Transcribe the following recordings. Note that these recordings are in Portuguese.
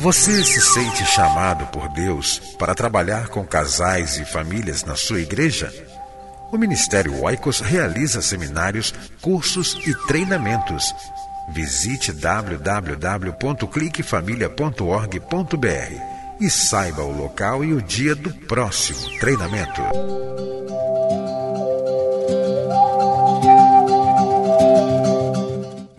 Você se sente chamado por Deus para trabalhar com casais e famílias na sua igreja? O Ministério Oicos realiza seminários, cursos e treinamentos. Visite www.cliquefamilia.org.br e saiba o local e o dia do próximo treinamento.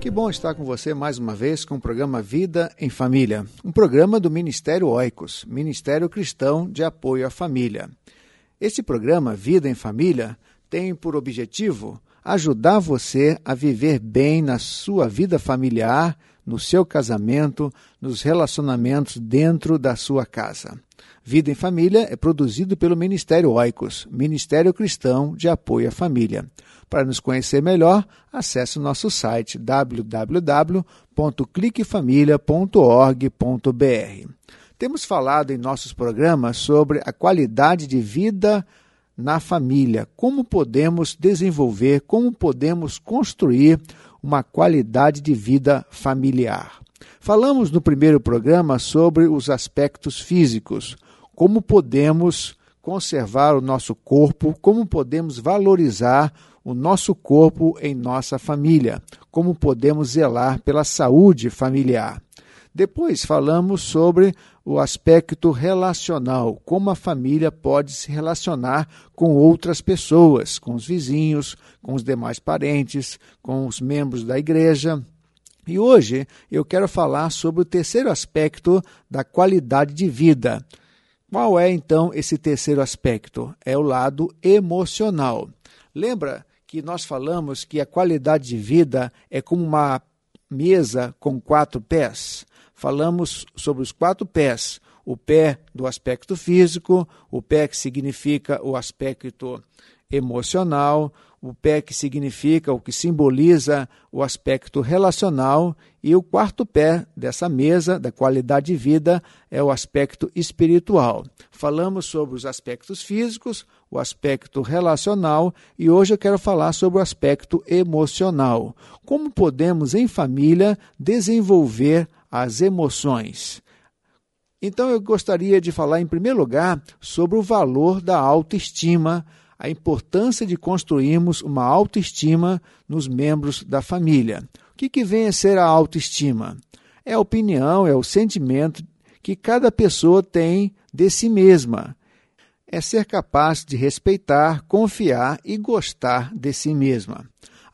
Que bom estar com você mais uma vez com o programa Vida em Família, um programa do Ministério Oicos, Ministério Cristão de Apoio à Família. Este programa Vida em Família tem por objetivo ajudar você a viver bem na sua vida familiar, no seu casamento, nos relacionamentos dentro da sua casa. Vida em Família é produzido pelo Ministério Oicos, Ministério Cristão de Apoio à Família. Para nos conhecer melhor, acesse o nosso site www.cliquefamilia.org.br. Temos falado em nossos programas sobre a qualidade de vida na família, como podemos desenvolver, como podemos construir uma qualidade de vida familiar. Falamos no primeiro programa sobre os aspectos físicos, como podemos conservar o nosso corpo, como podemos valorizar o nosso corpo em nossa família, como podemos zelar pela saúde familiar. Depois falamos sobre o aspecto relacional, como a família pode se relacionar com outras pessoas, com os vizinhos, com os demais parentes, com os membros da igreja. E hoje eu quero falar sobre o terceiro aspecto da qualidade de vida. Qual é então esse terceiro aspecto? É o lado emocional. Lembra que nós falamos que a qualidade de vida é como uma mesa com quatro pés. Falamos sobre os quatro pés: o pé do aspecto físico, o pé que significa o aspecto emocional, o pé que significa o que simboliza o aspecto relacional e o quarto pé dessa mesa da qualidade de vida é o aspecto espiritual. Falamos sobre os aspectos físicos, o aspecto relacional e hoje eu quero falar sobre o aspecto emocional. Como podemos em família desenvolver as emoções? Então eu gostaria de falar em primeiro lugar sobre o valor da autoestima a importância de construirmos uma autoestima nos membros da família. O que, que vem a ser a autoestima? É a opinião, é o sentimento que cada pessoa tem de si mesma. É ser capaz de respeitar, confiar e gostar de si mesma.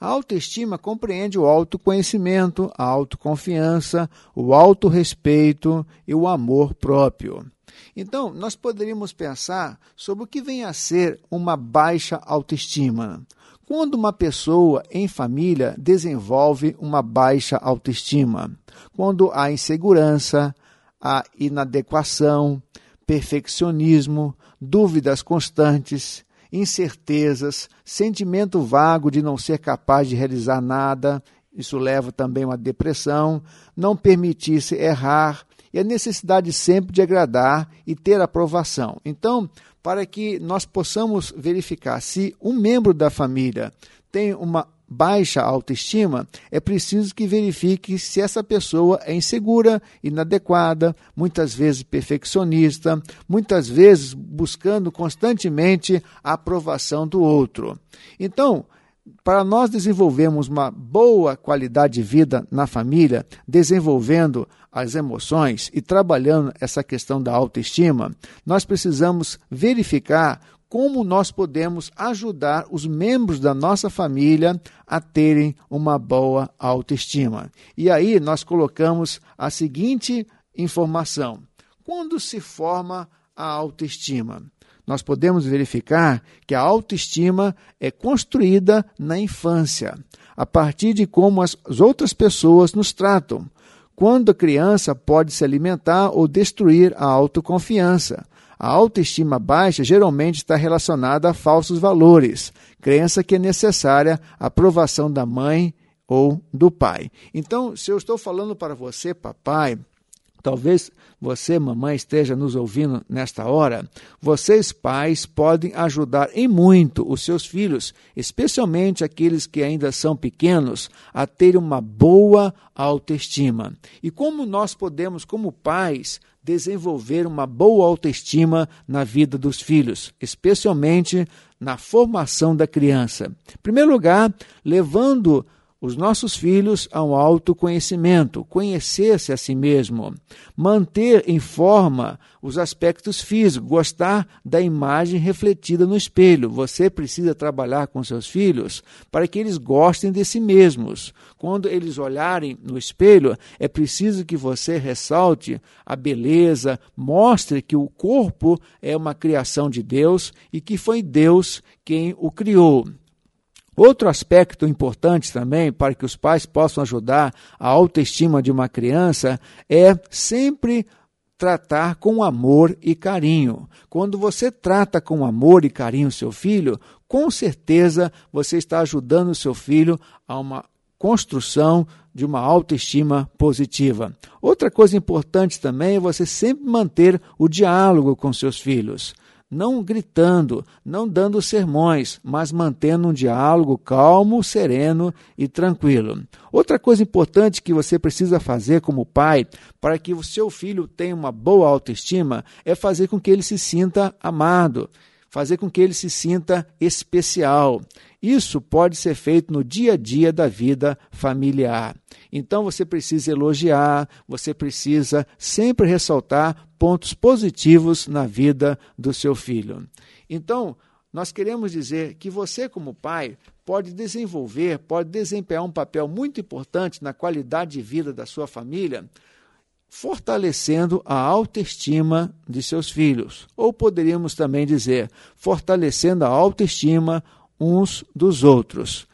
A autoestima compreende o autoconhecimento, a autoconfiança, o autorrespeito e o amor próprio. Então, nós poderíamos pensar sobre o que vem a ser uma baixa autoestima. Quando uma pessoa em família desenvolve uma baixa autoestima, quando há insegurança, há inadequação, perfeccionismo, dúvidas constantes, incertezas, sentimento vago de não ser capaz de realizar nada, isso leva também a uma depressão, não permitir-se errar, e a necessidade sempre de agradar e ter aprovação. Então, para que nós possamos verificar se um membro da família tem uma baixa autoestima, é preciso que verifique se essa pessoa é insegura, inadequada, muitas vezes perfeccionista, muitas vezes buscando constantemente a aprovação do outro. Então, para nós desenvolvermos uma boa qualidade de vida na família, desenvolvendo as emoções e trabalhando essa questão da autoestima, nós precisamos verificar como nós podemos ajudar os membros da nossa família a terem uma boa autoestima. E aí nós colocamos a seguinte informação: quando se forma a autoestima? Nós podemos verificar que a autoestima é construída na infância, a partir de como as outras pessoas nos tratam. Quando a criança pode se alimentar ou destruir a autoconfiança. A autoestima baixa geralmente está relacionada a falsos valores, crença que é necessária a aprovação da mãe ou do pai. Então, se eu estou falando para você, papai, Talvez você, mamãe, esteja nos ouvindo nesta hora. Vocês, pais, podem ajudar em muito os seus filhos, especialmente aqueles que ainda são pequenos, a ter uma boa autoestima. E como nós podemos, como pais, desenvolver uma boa autoestima na vida dos filhos, especialmente na formação da criança? Em primeiro lugar, levando os nossos filhos ao autoconhecimento, conhecer-se a si mesmo, manter em forma os aspectos físicos, gostar da imagem refletida no espelho. Você precisa trabalhar com seus filhos para que eles gostem de si mesmos. Quando eles olharem no espelho, é preciso que você ressalte a beleza, mostre que o corpo é uma criação de Deus e que foi Deus quem o criou. Outro aspecto importante também para que os pais possam ajudar a autoestima de uma criança é sempre tratar com amor e carinho. Quando você trata com amor e carinho seu filho, com certeza você está ajudando o seu filho a uma construção de uma autoestima positiva. Outra coisa importante também é você sempre manter o diálogo com seus filhos não gritando, não dando sermões, mas mantendo um diálogo calmo, sereno e tranquilo. Outra coisa importante que você precisa fazer como pai para que o seu filho tenha uma boa autoestima é fazer com que ele se sinta amado, fazer com que ele se sinta especial. Isso pode ser feito no dia a dia da vida familiar. Então você precisa elogiar, você precisa sempre ressaltar pontos positivos na vida do seu filho. Então, nós queremos dizer que você, como pai, pode desenvolver, pode desempenhar um papel muito importante na qualidade de vida da sua família, fortalecendo a autoestima de seus filhos. Ou poderíamos também dizer, fortalecendo a autoestima uns dos outros.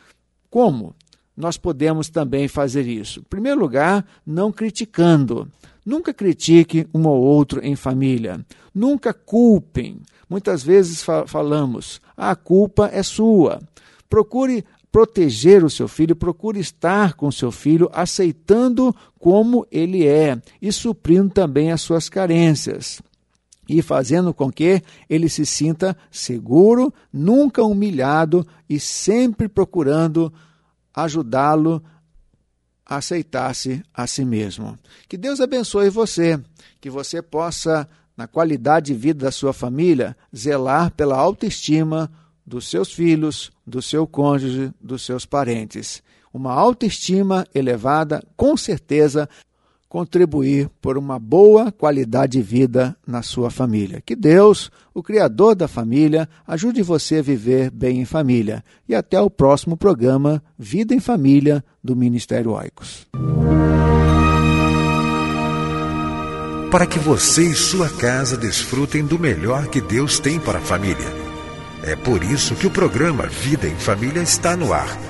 Como? Nós podemos também fazer isso. Em primeiro lugar, não criticando. Nunca critique um ou outro em família. Nunca culpem. Muitas vezes falamos, a culpa é sua. Procure proteger o seu filho, procure estar com o seu filho, aceitando como ele é e suprindo também as suas carências e fazendo com que ele se sinta seguro, nunca humilhado e sempre procurando ajudá-lo a aceitar-se a si mesmo. Que Deus abençoe você, que você possa, na qualidade de vida da sua família, zelar pela autoestima dos seus filhos, do seu cônjuge, dos seus parentes. Uma autoestima elevada, com certeza, contribuir por uma boa qualidade de vida na sua família. Que Deus, o Criador da família, ajude você a viver bem em família. E até o próximo programa Vida em Família do Ministério Oicos. Para que você e sua casa desfrutem do melhor que Deus tem para a família. É por isso que o programa Vida em Família está no ar